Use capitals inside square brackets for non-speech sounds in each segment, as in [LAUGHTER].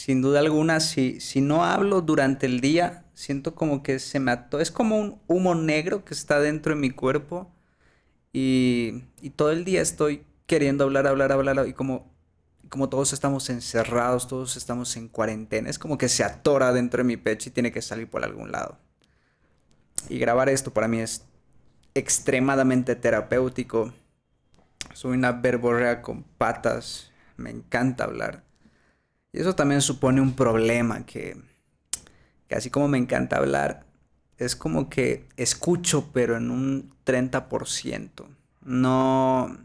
Sin duda alguna, si, si no hablo durante el día, siento como que se me ató. Es como un humo negro que está dentro de mi cuerpo. Y, y todo el día estoy queriendo hablar, hablar, hablar. Y como, como todos estamos encerrados, todos estamos en cuarentena, es como que se atora dentro de mi pecho y tiene que salir por algún lado. Y grabar esto para mí es extremadamente terapéutico. Soy una verborrea con patas. Me encanta hablar. Y eso también supone un problema que, que así como me encanta hablar, es como que escucho, pero en un 30%. No,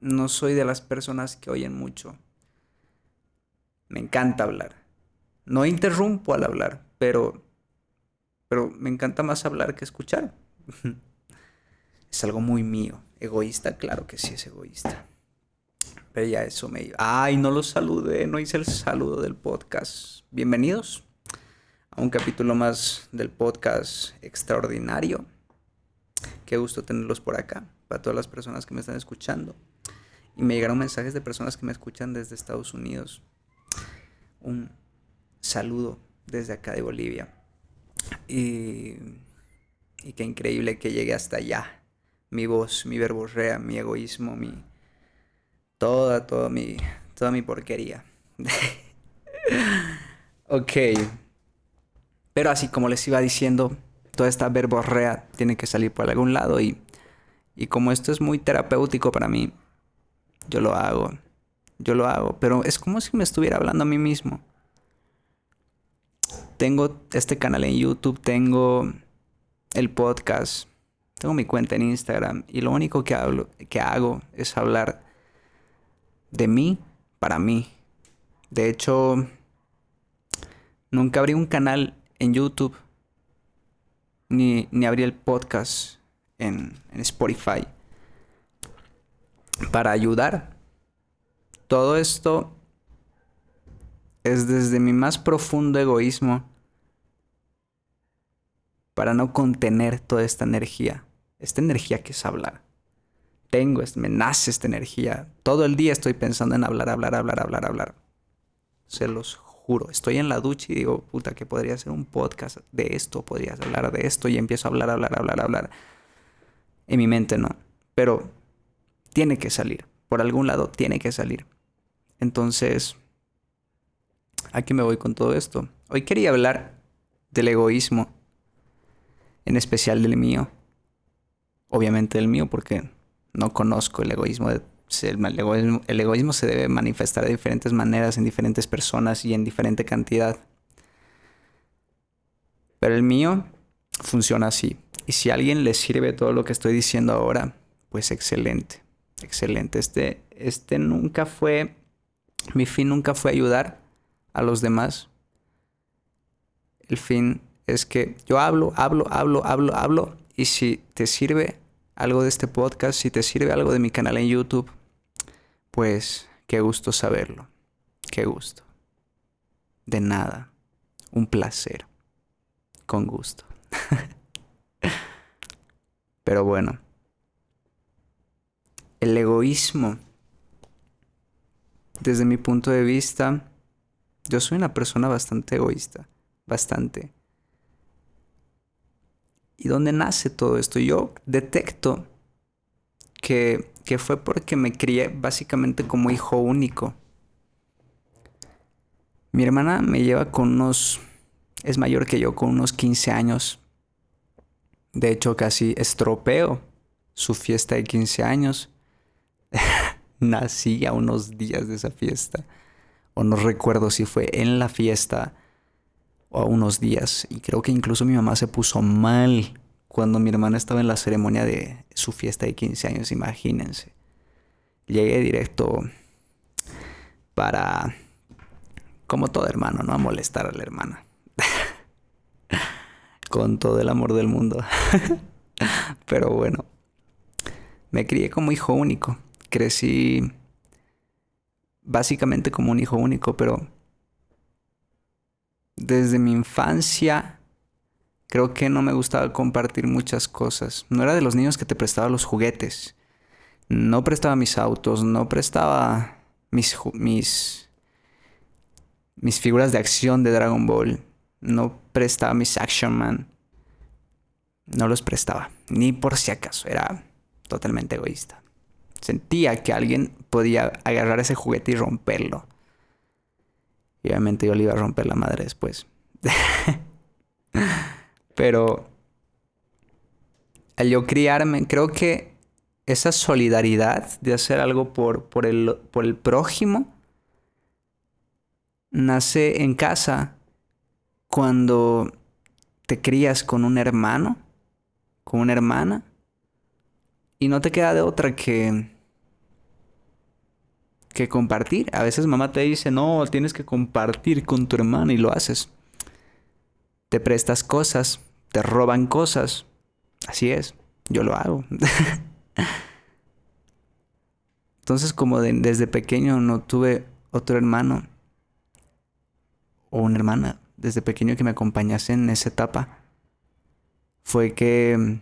no soy de las personas que oyen mucho. Me encanta hablar. No interrumpo al hablar, pero, pero me encanta más hablar que escuchar. [LAUGHS] es algo muy mío. Egoísta, claro que sí es egoísta. Pero ya eso me... Ay, no los saludé, no hice el saludo del podcast. Bienvenidos a un capítulo más del podcast extraordinario. Qué gusto tenerlos por acá, para todas las personas que me están escuchando. Y me llegaron mensajes de personas que me escuchan desde Estados Unidos. Un saludo desde acá de Bolivia. Y, y qué increíble que llegue hasta allá mi voz, mi verborrea, mi egoísmo, mi toda, toda mi, toda mi porquería. [LAUGHS] ok. Pero así como les iba diciendo, toda esta verborrea tiene que salir por algún lado y, y como esto es muy terapéutico para mí, yo lo hago. Yo lo hago, pero es como si me estuviera hablando a mí mismo. Tengo este canal en YouTube, tengo el podcast, tengo mi cuenta en Instagram y lo único que, hablo, que hago es hablar de mí para mí. De hecho, nunca abrí un canal en YouTube ni, ni abrí el podcast en, en Spotify para ayudar. Todo esto es desde mi más profundo egoísmo para no contener toda esta energía esta energía que es hablar. Tengo, me nace esta energía. Todo el día estoy pensando en hablar, hablar, hablar, hablar, hablar. Se los juro. Estoy en la ducha y digo, puta, que podría ser un podcast de esto, podrías hablar de esto y empiezo a hablar, hablar, hablar, hablar. En mi mente no. Pero tiene que salir. Por algún lado tiene que salir. Entonces, aquí me voy con todo esto. Hoy quería hablar del egoísmo, en especial del mío obviamente el mío, porque no conozco el egoísmo. el, egoísmo se debe manifestar de diferentes maneras en diferentes personas y en diferente cantidad. Pero el mío funciona así. Y si a alguien le sirve todo lo que estoy diciendo ahora, pues excelente. Excelente. Este, este nunca fue, mi fin nunca fue ayudar a los demás. El fin es que yo hablo, hablo, hablo, hablo, hablo y si te sirve algo de este podcast, si te sirve algo de mi canal en YouTube, pues qué gusto saberlo. Qué gusto. De nada. Un placer. Con gusto. [LAUGHS] Pero bueno. El egoísmo. Desde mi punto de vista, yo soy una persona bastante egoísta. Bastante. ¿Y dónde nace todo esto? Yo detecto que, que fue porque me crié básicamente como hijo único. Mi hermana me lleva con unos... es mayor que yo, con unos 15 años. De hecho, casi estropeo su fiesta de 15 años. [LAUGHS] Nací a unos días de esa fiesta. O no recuerdo si fue en la fiesta o unos días. Y creo que incluso mi mamá se puso mal cuando mi hermana estaba en la ceremonia de su fiesta de 15 años, imagínense. Llegué directo para, como todo hermano, ¿no? A molestar a la hermana. [LAUGHS] Con todo el amor del mundo. [LAUGHS] Pero bueno, me crié como hijo único. Crecí básicamente como un hijo único, pero desde mi infancia creo que no me gustaba compartir muchas cosas. No era de los niños que te prestaba los juguetes. No prestaba mis autos, no prestaba mis, mis, mis figuras de acción de Dragon Ball. No prestaba mis Action Man. No los prestaba. Ni por si acaso. Era totalmente egoísta. Sentía que alguien podía agarrar ese juguete y romperlo. Y obviamente yo le iba a romper la madre después. [LAUGHS] Pero al yo criarme, creo que esa solidaridad de hacer algo por, por, el, por el prójimo nace en casa cuando te crías con un hermano, con una hermana, y no te queda de otra que que compartir. A veces mamá te dice, no, tienes que compartir con tu hermana y lo haces. Te prestas cosas, te roban cosas. Así es, yo lo hago. [LAUGHS] Entonces como desde pequeño no tuve otro hermano o una hermana desde pequeño que me acompañase en esa etapa, fue que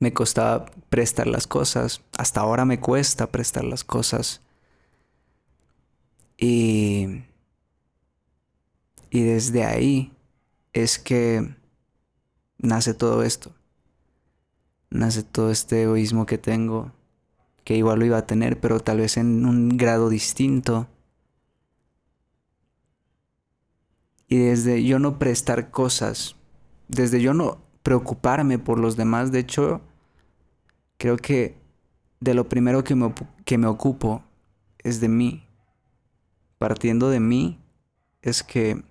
me costaba prestar las cosas. Hasta ahora me cuesta prestar las cosas. Y, y desde ahí es que nace todo esto. Nace todo este egoísmo que tengo, que igual lo iba a tener, pero tal vez en un grado distinto. Y desde yo no prestar cosas, desde yo no preocuparme por los demás, de hecho, creo que de lo primero que me, que me ocupo es de mí. Partiendo de mí es que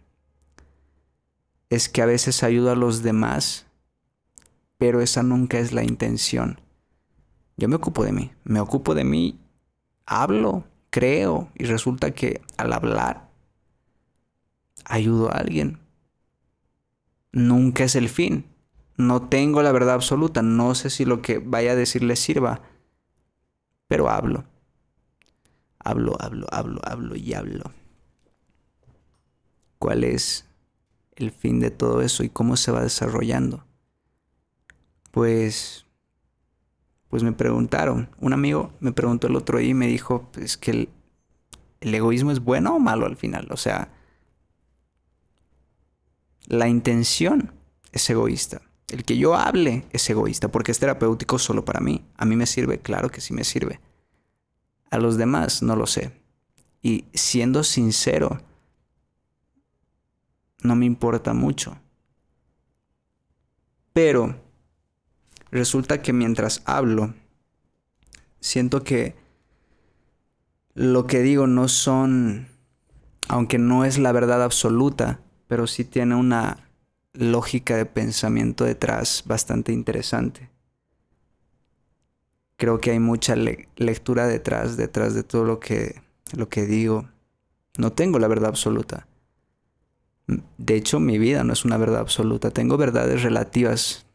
es que a veces ayudo a los demás, pero esa nunca es la intención. Yo me ocupo de mí, me ocupo de mí, hablo, creo y resulta que al hablar ayudo a alguien. Nunca es el fin, no tengo la verdad absoluta, no sé si lo que vaya a decir le sirva, pero hablo. Hablo, hablo, hablo, hablo y hablo. ¿Cuál es el fin de todo eso y cómo se va desarrollando? Pues pues me preguntaron, un amigo me preguntó el otro día y me dijo, pues que el, el egoísmo es bueno o malo al final, o sea, la intención es egoísta. El que yo hable es egoísta porque es terapéutico solo para mí. A mí me sirve, claro que sí me sirve. A los demás no lo sé. Y siendo sincero, no me importa mucho. Pero resulta que mientras hablo, siento que lo que digo no son, aunque no es la verdad absoluta, pero sí tiene una lógica de pensamiento detrás bastante interesante. Creo que hay mucha lectura detrás, detrás de todo lo que, lo que digo. No tengo la verdad absoluta. De hecho, mi vida no es una verdad absoluta. Tengo verdades relativas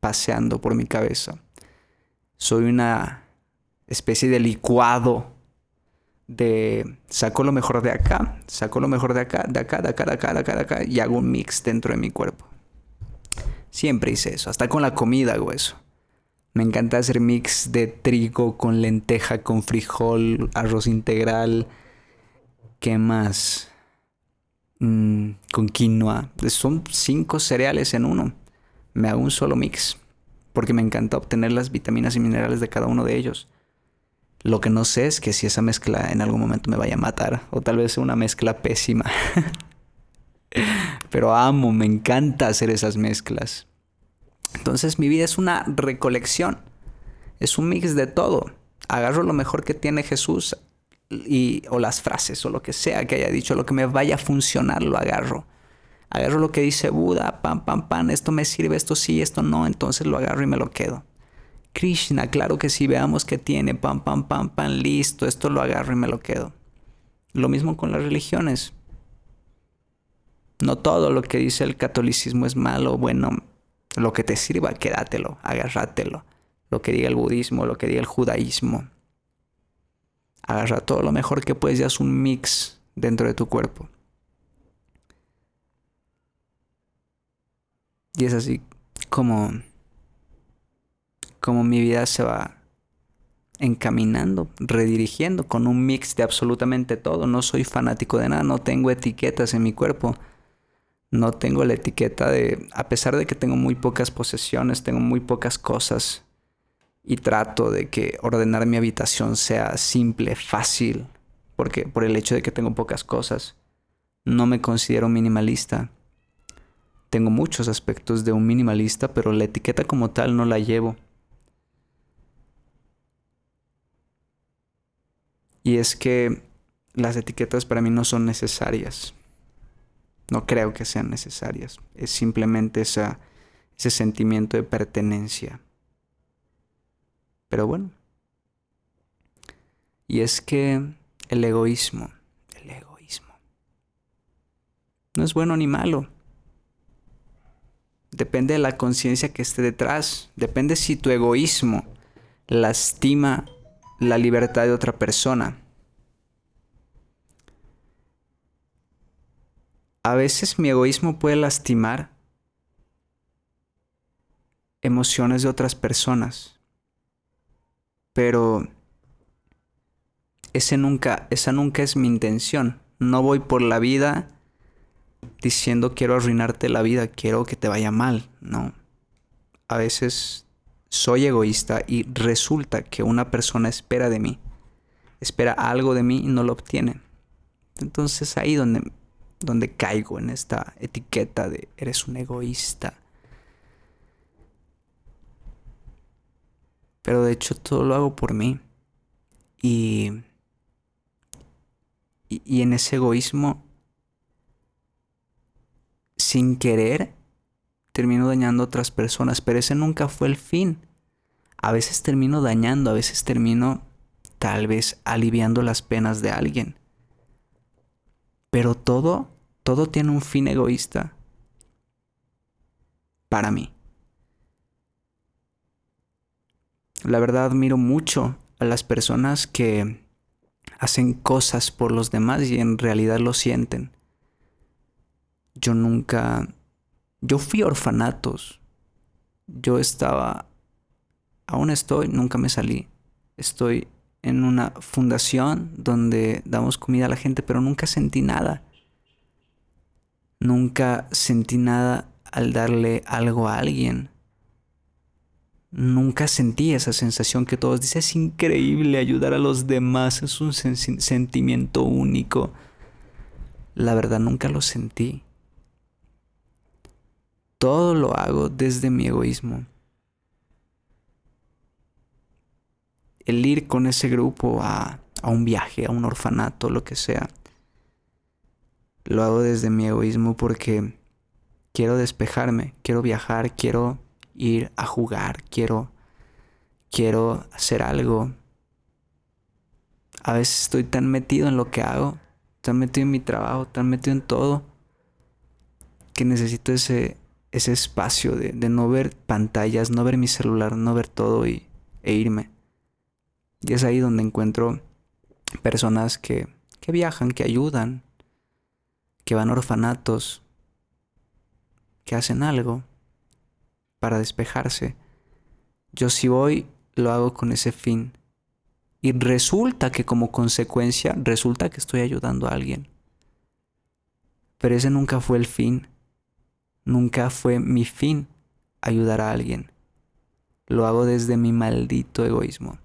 paseando por mi cabeza. Soy una especie de licuado de saco lo mejor de acá, saco lo mejor de acá, de acá, de acá, de acá, de acá, de acá, y hago un mix dentro de mi cuerpo. Siempre hice eso, hasta con la comida hago eso. Me encanta hacer mix de trigo con lenteja, con frijol, arroz integral. ¿Qué más? Mm, con quinoa. Son cinco cereales en uno. Me hago un solo mix. Porque me encanta obtener las vitaminas y minerales de cada uno de ellos. Lo que no sé es que si esa mezcla en algún momento me vaya a matar. O tal vez sea una mezcla pésima. [LAUGHS] Pero amo, me encanta hacer esas mezclas. Entonces mi vida es una recolección. Es un mix de todo. Agarro lo mejor que tiene Jesús y, o las frases o lo que sea que haya dicho, lo que me vaya a funcionar, lo agarro. Agarro lo que dice Buda, pam, pam, pam, esto me sirve, esto sí, esto no, entonces lo agarro y me lo quedo. Krishna, claro que sí, veamos que tiene, pam, pam, pam, pam, listo, esto lo agarro y me lo quedo. Lo mismo con las religiones. No todo lo que dice el catolicismo es malo, bueno, lo que te sirva, quédatelo, agárratelo. Lo que diga el budismo, lo que diga el judaísmo. Agarra todo lo mejor que puedes y haz un mix dentro de tu cuerpo. Y es así como como mi vida se va encaminando, redirigiendo con un mix de absolutamente todo. No soy fanático de nada, no tengo etiquetas en mi cuerpo. No tengo la etiqueta de, a pesar de que tengo muy pocas posesiones, tengo muy pocas cosas y trato de que ordenar mi habitación sea simple, fácil, porque por el hecho de que tengo pocas cosas, no me considero minimalista. Tengo muchos aspectos de un minimalista, pero la etiqueta como tal no la llevo. Y es que las etiquetas para mí no son necesarias. No creo que sean necesarias. Es simplemente esa, ese sentimiento de pertenencia. Pero bueno. Y es que el egoísmo, el egoísmo, no es bueno ni malo. Depende de la conciencia que esté detrás. Depende si tu egoísmo lastima la libertad de otra persona. A veces mi egoísmo puede lastimar emociones de otras personas, pero ese nunca, esa nunca es mi intención. No voy por la vida diciendo quiero arruinarte la vida, quiero que te vaya mal, no. A veces soy egoísta y resulta que una persona espera de mí, espera algo de mí y no lo obtiene. Entonces ahí donde, donde caigo en esta etiqueta de eres un egoísta. Pero de hecho todo lo hago por mí. Y, y, en ese egoísmo, sin querer, termino dañando a otras personas, pero ese nunca fue el fin. A veces termino dañando, a veces termino tal vez aliviando las penas de alguien. Pero todo, todo tiene un fin egoísta para mí. La verdad admiro mucho a las personas que hacen cosas por los demás y en realidad lo sienten. Yo nunca yo fui a orfanatos. Yo estaba, aún estoy, nunca me salí. Estoy en una fundación donde damos comida a la gente, pero nunca sentí nada. Nunca sentí nada al darle algo a alguien. Nunca sentí esa sensación que todos dicen, es increíble ayudar a los demás, es un sentimiento único. La verdad nunca lo sentí. Todo lo hago desde mi egoísmo. El ir con ese grupo a, un viaje, a un orfanato, lo que sea, lo hago desde mi egoísmo porque quiero despejarme, quiero viajar, quiero ir a jugar, quiero quiero hacer algo. A veces estoy tan metido en lo que hago, tan metido en mi trabajo, tan metido en todo que necesito ese ese espacio de, no ver pantallas, no ver mi celular, no ver todo y, e irme. Y es ahí donde encuentro personas que, que viajan, que ayudan, que van a orfanatos, que hacen algo para despejarse. Yo si voy, lo hago con ese fin. Y resulta que como consecuencia, resulta que estoy ayudando a alguien. Pero ese nunca fue el fin. Nunca fue mi fin ayudar a alguien. Lo hago desde mi maldito egoísmo.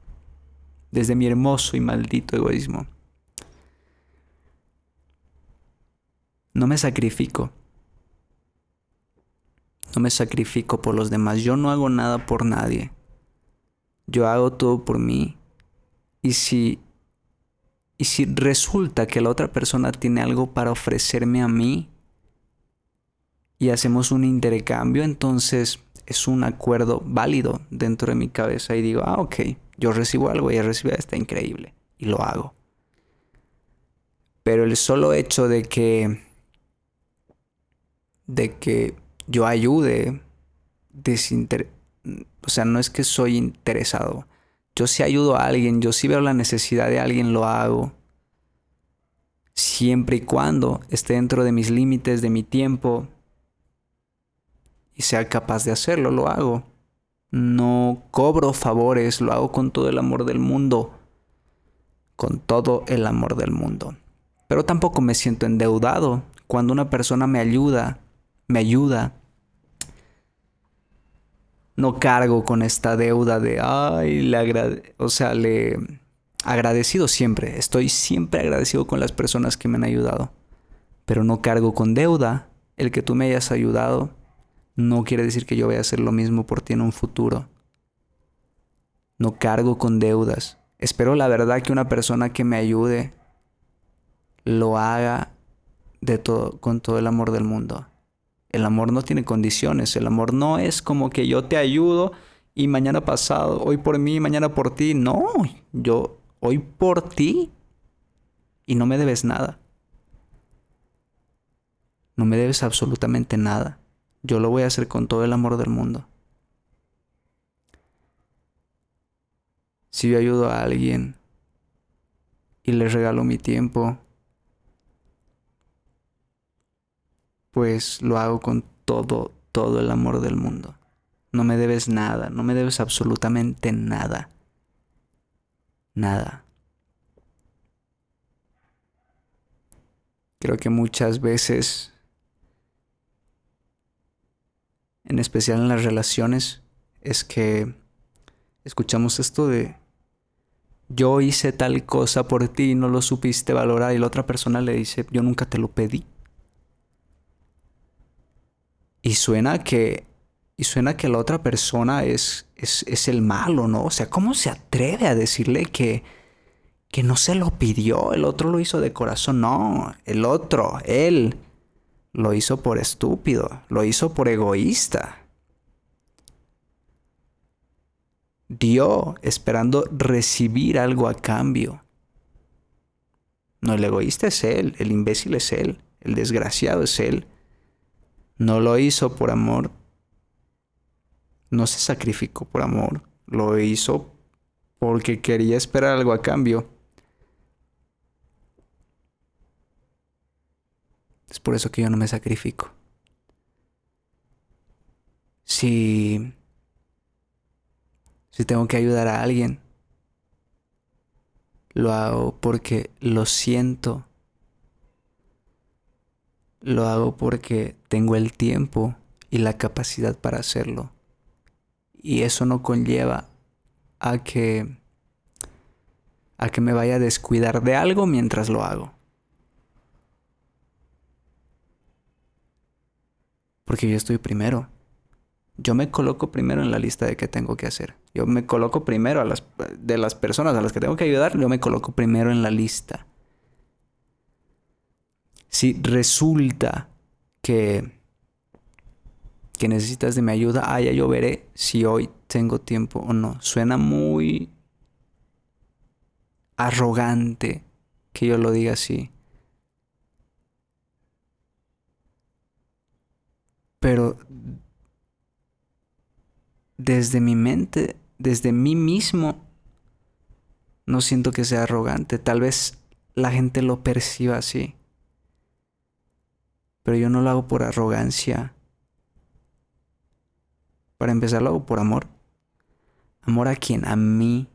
Desde mi hermoso y maldito egoísmo. No me sacrifico. No me sacrifico por los demás. Yo no hago nada por nadie. Yo hago todo por mí. Y si y si resulta que la otra persona tiene algo para ofrecerme a mí, y hacemos un intercambio, entonces es un acuerdo válido dentro de mi cabeza y digo, ah, ok, yo recibo algo, ella recibe, está increíble y lo hago. Pero el solo hecho de que de que yo ayude o sea, no es que soy interesado. Yo si ayudo a alguien, yo si veo la necesidad de alguien, lo hago. Siempre y cuando esté dentro de mis límites, de mi tiempo, y sea capaz de hacerlo, lo hago. No cobro favores, lo hago con todo el amor del mundo, con todo el amor del mundo. Pero tampoco me siento endeudado. Cuando una persona me ayuda, me ayuda, no cargo con esta deuda de, ay, le agrade o sea, le agradecido siempre, estoy siempre agradecido con las personas que me han ayudado, pero no cargo con deuda. El que tú me hayas ayudado no quiere decir que yo voy a hacer lo mismo por ti en un futuro. No cargo con deudas. Espero la verdad que una persona que me ayude lo haga de todo, con todo el amor del mundo. El amor no tiene condiciones. El amor no es como que yo te ayudo y mañana pasado, hoy por mí, mañana por ti. No, yo hoy por ti y no me debes nada. No me debes absolutamente nada. Yo lo voy a hacer con todo el amor del mundo. Si yo ayudo a alguien y le regalo mi tiempo, pues lo hago con todo, todo el amor del mundo. No me debes nada, no me debes absolutamente nada. Nada. Creo que muchas veces, en especial en las relaciones, es que escuchamos esto de yo hice tal cosa por ti y no lo supiste valorar y la otra persona le dice yo nunca te lo pedí. Y suena que. Y suena que la otra persona es, es, el malo, ¿no? O sea, ¿cómo se atreve a decirle que, que no se lo pidió? El otro lo hizo de corazón. No, el otro, él, lo hizo por estúpido, lo hizo por egoísta. Dio esperando recibir algo a cambio. No, el egoísta es él, el imbécil es él, el desgraciado es él. No lo hizo por amor. No se sacrificó por amor. Lo hizo porque quería esperar algo a cambio. Es por eso que yo no me sacrifico. Si si tengo que ayudar a alguien, lo hago porque lo siento lo hago porque tengo el tiempo y la capacidad para hacerlo. Y eso no conlleva a que a que me vaya a descuidar de algo mientras lo hago. Porque yo estoy primero. Yo me coloco primero en la lista de qué tengo que hacer. Yo me coloco primero a las de las personas a las que tengo que ayudar, yo me coloco primero en la lista si resulta que, que necesitas de mi ayuda, ah, ya yo veré si hoy tengo tiempo o no. Suena muy arrogante que yo lo diga así. Pero desde mi mente, desde mí mismo, no siento que sea arrogante. Tal vez la gente lo perciba así. Pero yo no lo hago por arrogancia. Para empezar lo hago por amor. Amor a quien? A mí.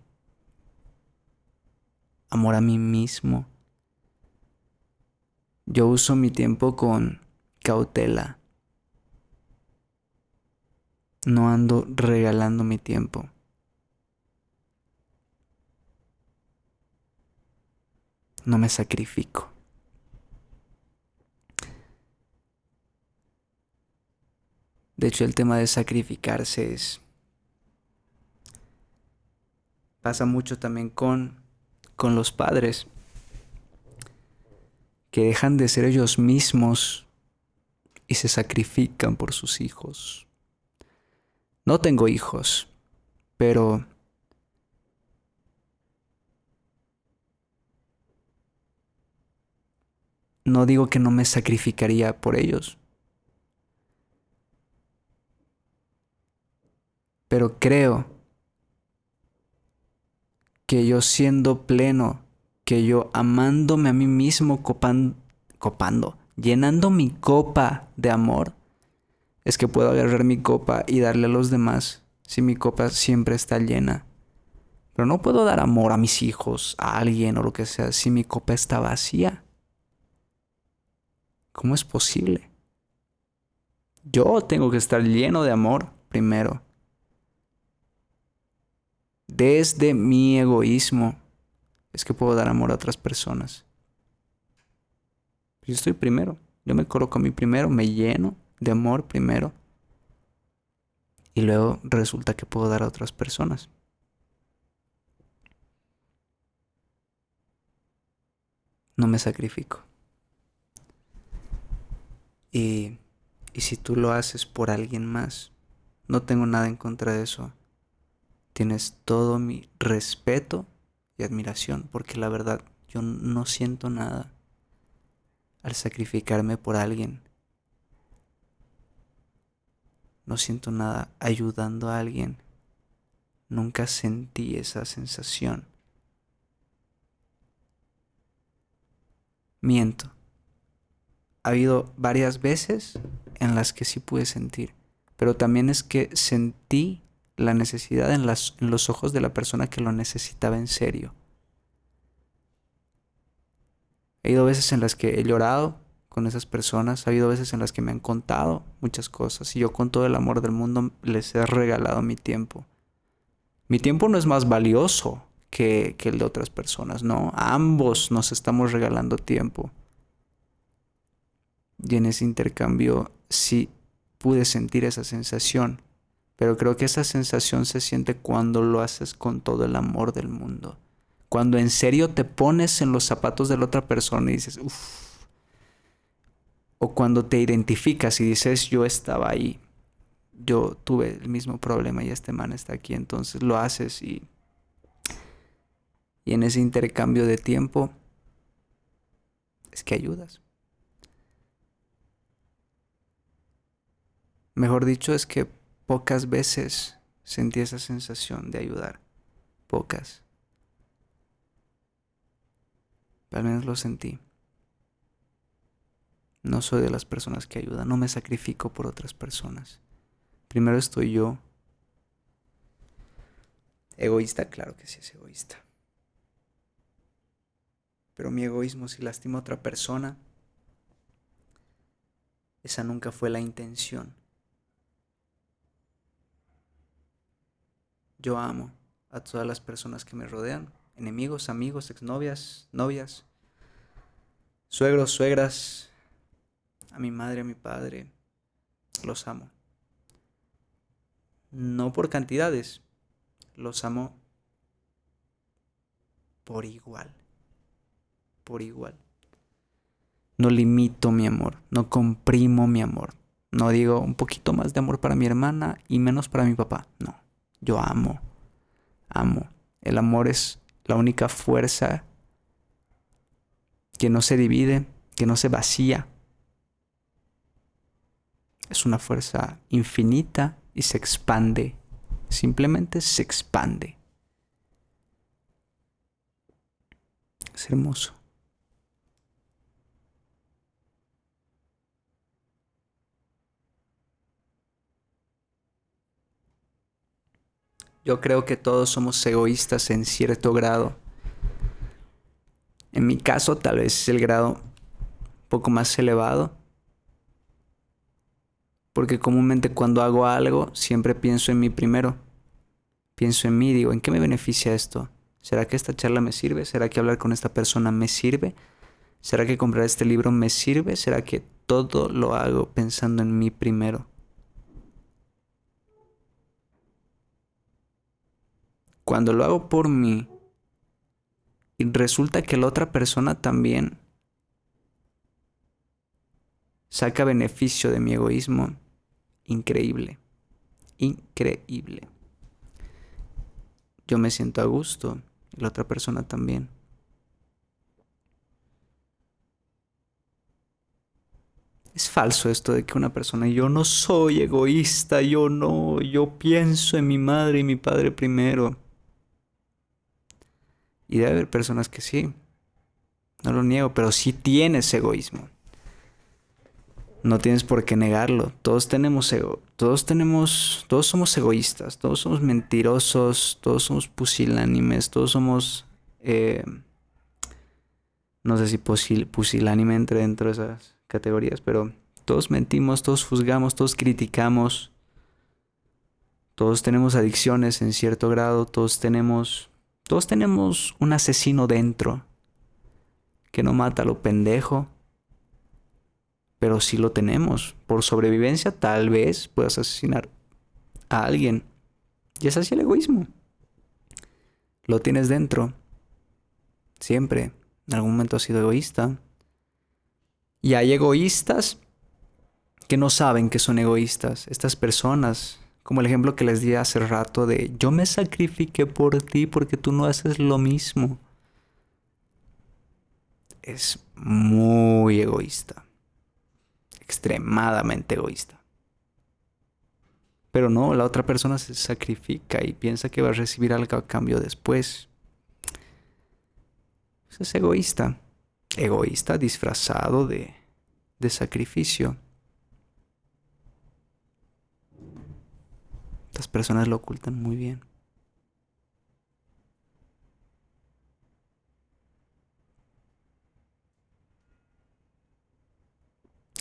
Amor a mí mismo. Yo uso mi tiempo con cautela. No ando regalando mi tiempo. No me sacrifico. De hecho, el tema de sacrificarse es... Pasa mucho también con, con los padres, que dejan de ser ellos mismos y se sacrifican por sus hijos. No tengo hijos, pero no digo que no me sacrificaría por ellos. Pero creo que yo siendo pleno, que yo amándome a mí mismo, copando, llenando mi copa de amor, es que puedo agarrar mi copa y darle a los demás si mi copa siempre está llena. Pero no puedo dar amor a mis hijos, a alguien o lo que sea, si mi copa está vacía. ¿Cómo es posible? Yo tengo que estar lleno de amor primero. Desde mi egoísmo es que puedo dar amor a otras personas. Yo estoy primero. Yo me coloco a mí primero, me lleno de amor primero. Y luego resulta que puedo dar a otras personas. No me sacrifico. Y, y si tú lo haces por alguien más, no tengo nada en contra de eso. Tienes todo mi respeto y admiración, porque la verdad yo no siento nada al sacrificarme por alguien. No siento nada ayudando a alguien. Nunca sentí esa sensación. Miento. Ha habido varias veces en las que sí pude sentir, pero también es que sentí la necesidad en, los ojos de la persona que lo necesitaba en serio. He ido veces en las que he llorado con esas personas, ha habido veces en las que me han contado muchas cosas y yo con todo el amor del mundo les he regalado mi tiempo. Mi tiempo no es más valioso que, que el de otras personas, no, ambos nos estamos regalando tiempo. Y en ese intercambio sí pude sentir esa sensación, pero creo que esa sensación se siente cuando lo haces con todo el amor del mundo. Cuando en serio te pones en los zapatos de la otra persona y dices, uff. O cuando te identificas y dices, yo estaba ahí, yo tuve el mismo problema y este man está aquí, entonces lo haces y, y en ese intercambio de tiempo es que ayudas. Mejor dicho, es que pocas veces sentí esa sensación de ayudar. Pocas. Al menos lo sentí. No soy de las personas que ayudan, no me sacrifico por otras personas. Primero estoy yo. Egoísta, claro que sí es egoísta. Pero mi egoísmo si lastima a otra persona, esa nunca fue la intención. Yo amo a todas las personas que me rodean enemigos, amigos, exnovias, novias, suegros, suegras, a mi madre, a mi padre, los amo. No por cantidades, los amo por igual, por igual. No limito mi amor, no comprimo mi amor. No digo un poquito más de amor para mi hermana y menos para mi papá. No, yo amo, amo. El amor es la única fuerza que no se divide, que no se vacía. Es una fuerza infinita y se expande. Simplemente se expande. Es hermoso. Yo creo que todos somos egoístas en cierto grado. En mi caso tal vez es el grado un poco más elevado. Porque comúnmente cuando hago algo siempre pienso en mí primero. Pienso en mí, digo, ¿en qué me beneficia esto? ¿Será que esta charla me sirve? ¿Será que hablar con esta persona me sirve? ¿Será que comprar este libro me sirve? ¿Será que todo lo hago pensando en mí primero? Cuando lo hago por mí y resulta que la otra persona también saca beneficio de mi egoísmo, increíble, increíble. Yo me siento a gusto y la otra persona también. Es falso esto de que una persona, yo no soy egoísta, yo no, yo pienso en mi madre y mi padre primero. Y debe haber personas que sí. No lo niego, pero sí tienes egoísmo. No tienes por qué negarlo. Todos tenemos ego. Todos tenemos. Todos somos egoístas. Todos somos mentirosos. Todos somos pusilánimes. Todos somos. Eh, no sé si pusilánime entre dentro de esas categorías, pero todos mentimos, todos juzgamos, todos criticamos. Todos tenemos adicciones en cierto grado, todos tenemos todos tenemos un asesino dentro que no mata a lo pendejo, pero sí lo tenemos. Por sobrevivencia tal vez puedas asesinar a alguien. Y es así el egoísmo. Lo tienes dentro. Siempre. En algún momento has sido egoísta. Y hay egoístas que no saben que son egoístas. Estas personas como el ejemplo que les di hace rato de yo me sacrifiqué por ti porque tú no haces lo mismo. Es muy egoísta. Extremadamente egoísta. Pero no, la otra persona se sacrifica y piensa que va a recibir algo a cambio después. Es egoísta. Egoísta disfrazado de, de sacrificio. Estas personas lo ocultan muy bien.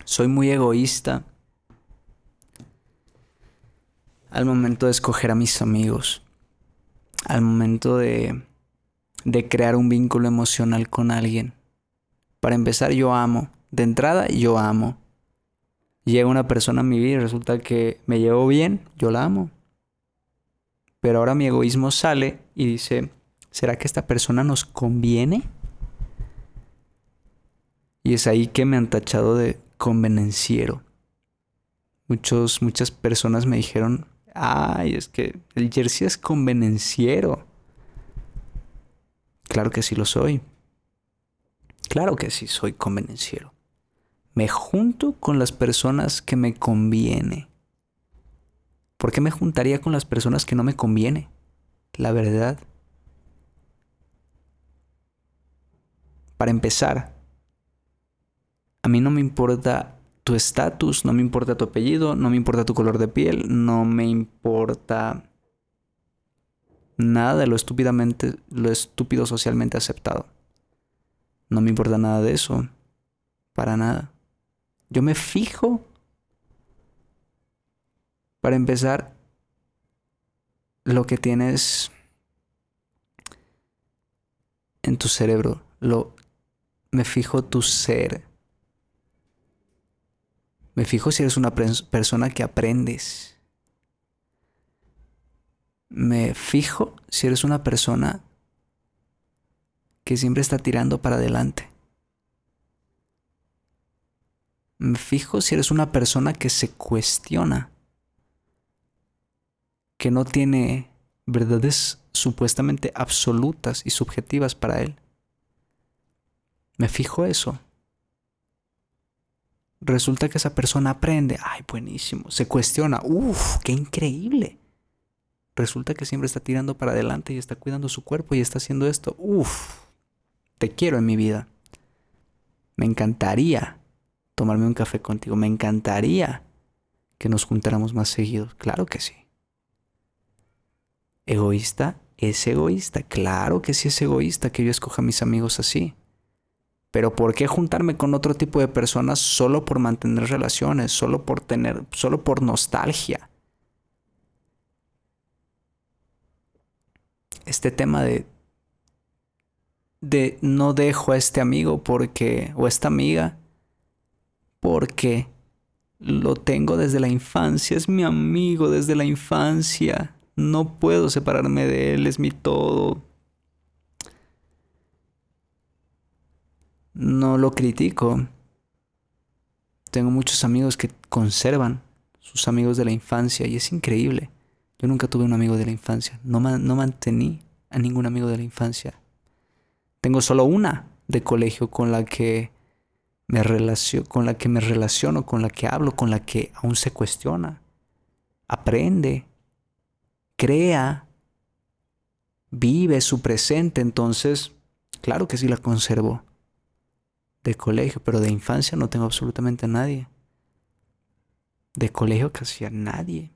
Soy muy egoísta al momento de escoger a mis amigos, al momento de, de crear un vínculo emocional con alguien. Para empezar, yo amo. De entrada, yo amo. Llega una persona a mi vida y resulta que me llevo bien, yo la amo. Pero ahora mi egoísmo sale y dice, ¿será que esta persona nos conviene? Y es ahí que me han tachado de convenenciero. Muchos, muchas personas me dijeron, ay, es que el jersey es convenenciero. Claro que sí lo soy. Claro que sí soy convenenciero. Me junto con las personas que me conviene. ¿Por qué me juntaría con las personas que no me conviene? La verdad. Para empezar, a mí no me importa tu estatus, no me importa tu apellido, no me importa tu color de piel, no me importa nada de lo estúpidamente, lo estúpido socialmente aceptado. No me importa nada de eso. Para nada. Yo me fijo para empezar, lo que tienes en tu cerebro, lo me fijo tu ser. Me fijo si eres una persona que aprendes. Me fijo si eres una persona que siempre está tirando para adelante. Me fijo si eres una persona que se cuestiona que no tiene verdades supuestamente absolutas y subjetivas para él. Me fijo eso. Resulta que esa persona aprende, ay, buenísimo, se cuestiona, uff, qué increíble. Resulta que siempre está tirando para adelante y está cuidando su cuerpo y está haciendo esto, uff, te quiero en mi vida. Me encantaría tomarme un café contigo, me encantaría que nos juntáramos más seguidos, claro que sí egoísta es egoísta. Claro que sí es egoísta que yo escoja a mis amigos así. Pero ¿por qué juntarme con otro tipo de personas solo por mantener relaciones, solo por tener, solo por nostalgia? Este tema de de no dejo a este amigo porque o esta amiga porque lo tengo desde la infancia, es mi amigo desde la infancia. No puedo separarme de Él, es mi todo. No lo critico. Tengo muchos amigos que conservan sus amigos de la infancia y es increíble. Yo nunca tuve un amigo de la infancia. No, no mantení a ningún amigo de la infancia. Tengo solo una de colegio con la que me relaciono, con la que me relaciono, con la que hablo, con la que aún se cuestiona. Aprende, crea, vive su presente, entonces, claro que sí la conservo de colegio, pero de infancia no tengo absolutamente a nadie. de colegio casi a nadie.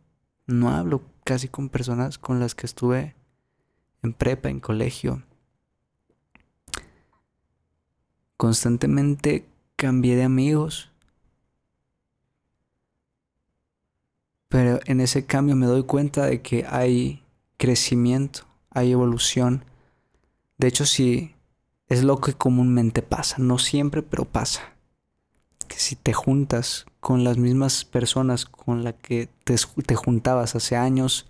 No hablo casi con personas con las que estuve en prepa, en colegio. Constantemente cambié de amigos. Pero en ese cambio me doy cuenta de que hay crecimiento, hay evolución. De hecho, sí, es lo que comúnmente pasa. No siempre, pero pasa. Que si te juntas con las mismas personas con las que te, te juntabas hace años,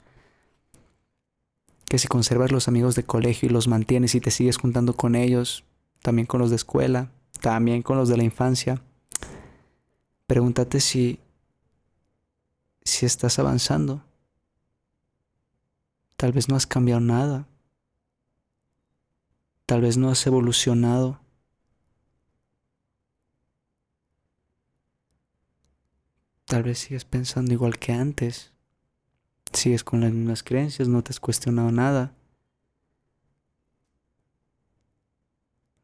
que si conservas los amigos de colegio y los mantienes y te sigues juntando con ellos, también con los de escuela, también con los de la infancia, pregúntate si si estás avanzando. Tal vez no has cambiado nada. Tal vez no has evolucionado. Tal vez sigues pensando igual que antes. Sigues con las mismas creencias, no te has cuestionado nada.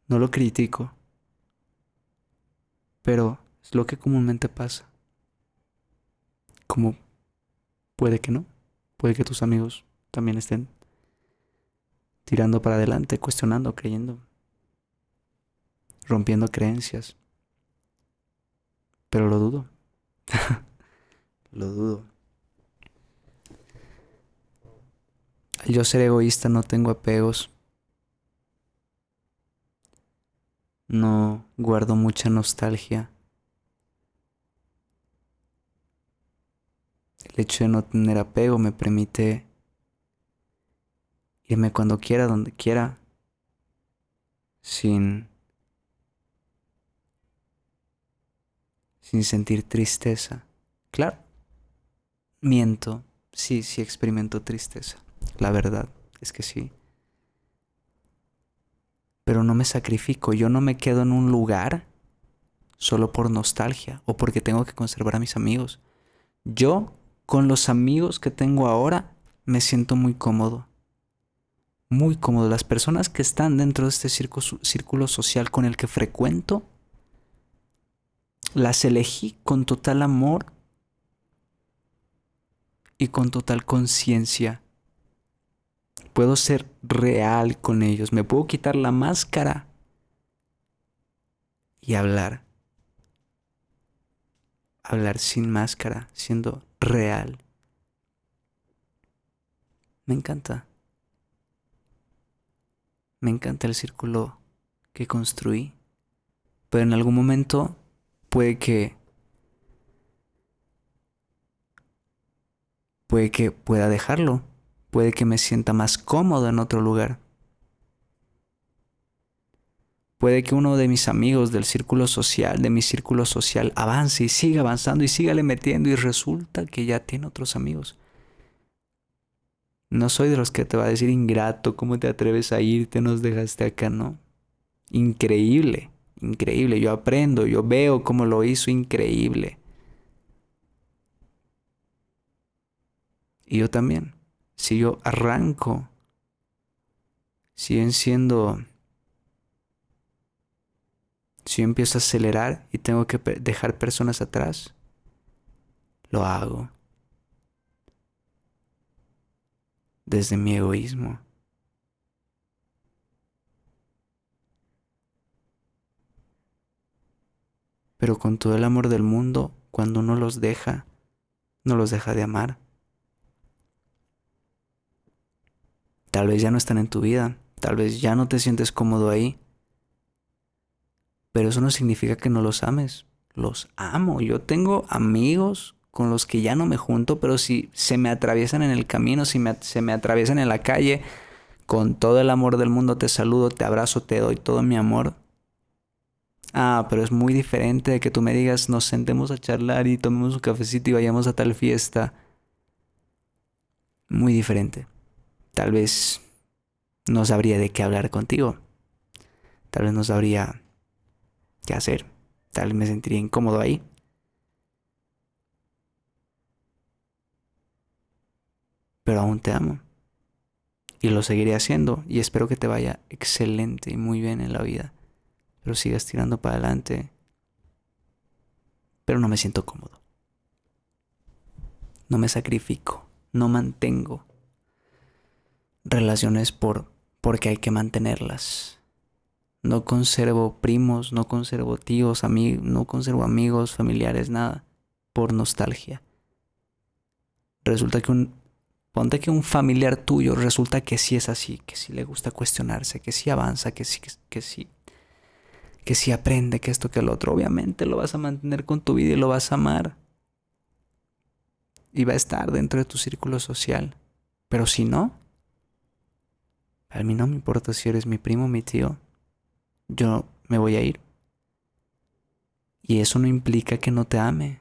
No lo critico, pero es lo que comúnmente pasa. Como puede que no, puede que tus amigos también estén tirando para adelante, cuestionando, creyendo, rompiendo creencias. Pero lo dudo. [LAUGHS] lo dudo. Al yo ser egoísta no tengo apegos. No guardo mucha nostalgia. El hecho de no tener apego me permite irme cuando quiera, donde quiera, sin sin sentir tristeza. Claro, miento, sí, sí experimento tristeza. La verdad es que sí pero no me sacrifico, yo no me quedo en un lugar solo por nostalgia o porque tengo que conservar a mis amigos. Yo, con los amigos que tengo ahora, me siento muy cómodo. Muy cómodo. Las personas que están dentro de este círculo, social con el que frecuento, las elegí con total amor y con total conciencia puedo ser real con ellos, me puedo quitar la máscara y hablar. Hablar sin máscara, siendo real. Me encanta. Me encanta el círculo que construí. Pero en algún momento puede que puede que pueda dejarlo puede que me sienta más cómodo en otro lugar. Puede que uno de mis amigos del círculo social, de mi círculo social, avance y siga avanzando y sígale metiendo y resulta que ya tiene otros amigos. No soy de los que te va a decir ingrato, ¿cómo te atreves a irte? Nos dejaste acá, ¿no? Increíble, increíble. Yo aprendo, yo veo cómo lo hizo increíble. Y yo también si yo arranco, siguen siendo, si yo empiezo a acelerar y tengo que dejar personas atrás, lo hago desde mi egoísmo. Pero con todo el amor del mundo, cuando uno los deja, no los deja de amar. Tal vez ya no están en tu vida, tal vez ya no te sientes cómodo ahí. Pero eso no significa que no los ames. Los amo. Yo tengo amigos con los que ya no me junto, pero si se me atraviesan en el camino, si se me atraviesan en la calle, con todo el amor del mundo te saludo, te abrazo, te doy todo mi amor. Ah, pero es muy diferente de que tú me digas, nos sentemos a charlar y tomemos un cafecito y vayamos a tal fiesta. Muy diferente tal vez no sabría de qué hablar contigo. Tal vez no sabría qué hacer. Tal vez me sentiría incómodo ahí. Pero aún te amo. Y lo seguiré haciendo. Y espero que te vaya excelente y muy bien en la vida. Pero sigas tirando para adelante. Pero no me siento cómodo. no me sacrifico, no mantengo relaciones por porque hay que mantenerlas. No conservo primos, no conservo tíos, amigos, no conservo amigos, familiares, nada, por nostalgia. Resulta que un ponte que un familiar tuyo resulta que sí es así, que sí le gusta cuestionarse, que sí avanza, que sí que sí que sí aprende que esto que el otro, obviamente lo vas a mantener con tu vida y lo vas a amar. Y va a estar dentro de tu círculo social. Pero si no, a mí no me importa si eres mi primo o mi tío. Yo me voy a ir. Y eso no implica que no te ame.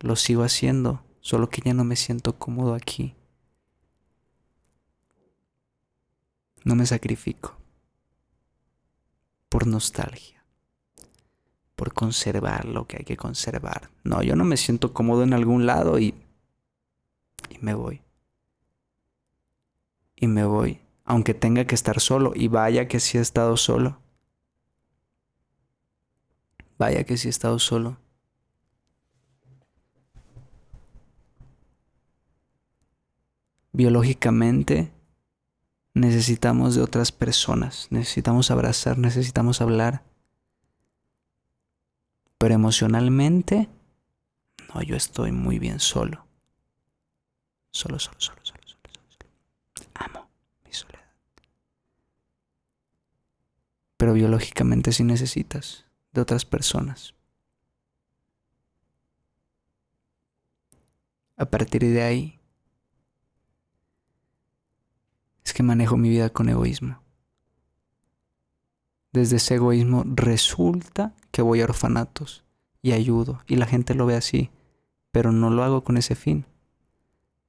Lo sigo haciendo, solo que ya no me siento cómodo aquí. No me sacrifico. Por nostalgia. Por conservar lo que hay que conservar. No, yo no me siento cómodo en algún lado y... Y me voy y me voy, aunque tenga que estar solo. Y vaya que sí he estado solo. Vaya que sí he estado solo. Biológicamente necesitamos de otras personas, necesitamos abrazar, necesitamos hablar. Pero emocionalmente, no, yo estoy muy bien solo. Solo, solo, solo, solo. pero biológicamente sí necesitas de otras personas. A partir de ahí, que manejo mi vida con egoísmo. Desde ese egoísmo resulta que voy a orfanatos y ayudo y la gente lo ve así, pero no lo hago con ese fin.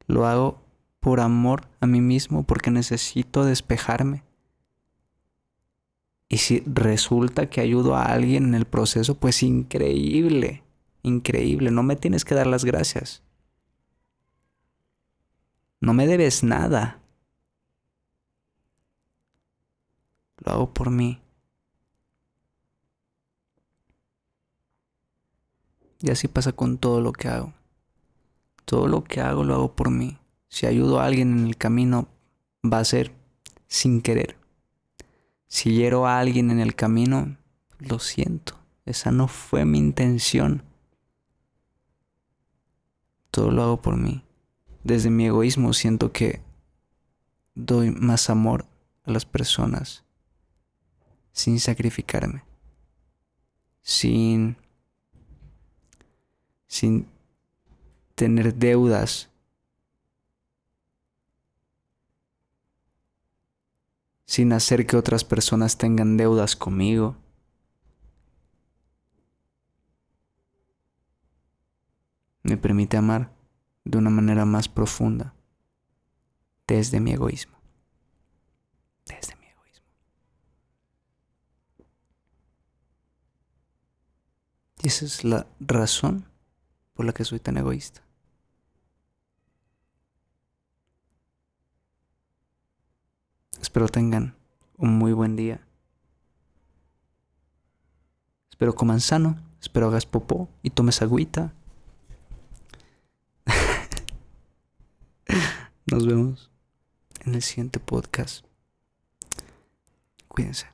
Lo hago por amor a mí mismo, porque necesito despejarme y si resulta que ayudo a alguien en el proceso, pues increíble, increíble. No me tienes que dar las gracias. No me debes nada. Lo hago por mí. Y así pasa con todo lo que hago. Todo lo que hago lo hago por mí. Si ayudo a alguien en el camino, va a ser sin querer. Si hiero a alguien en el camino, lo siento. Esa no fue mi intención. Todo lo hago por mí. Desde mi egoísmo siento que doy más amor a las personas sin sacrificarme. Sin sin tener deudas sin hacer que otras personas tengan deudas conmigo. Me permite amar de una manera más profunda desde mi egoísmo. Desde mi egoísmo. Y esa es la razón por la que soy tan egoísta. Espero tengan un muy buen día. Espero coman sano, espero hagas popó y tomes agüita. [LAUGHS] Nos vemos en el siguiente podcast. Cuídense.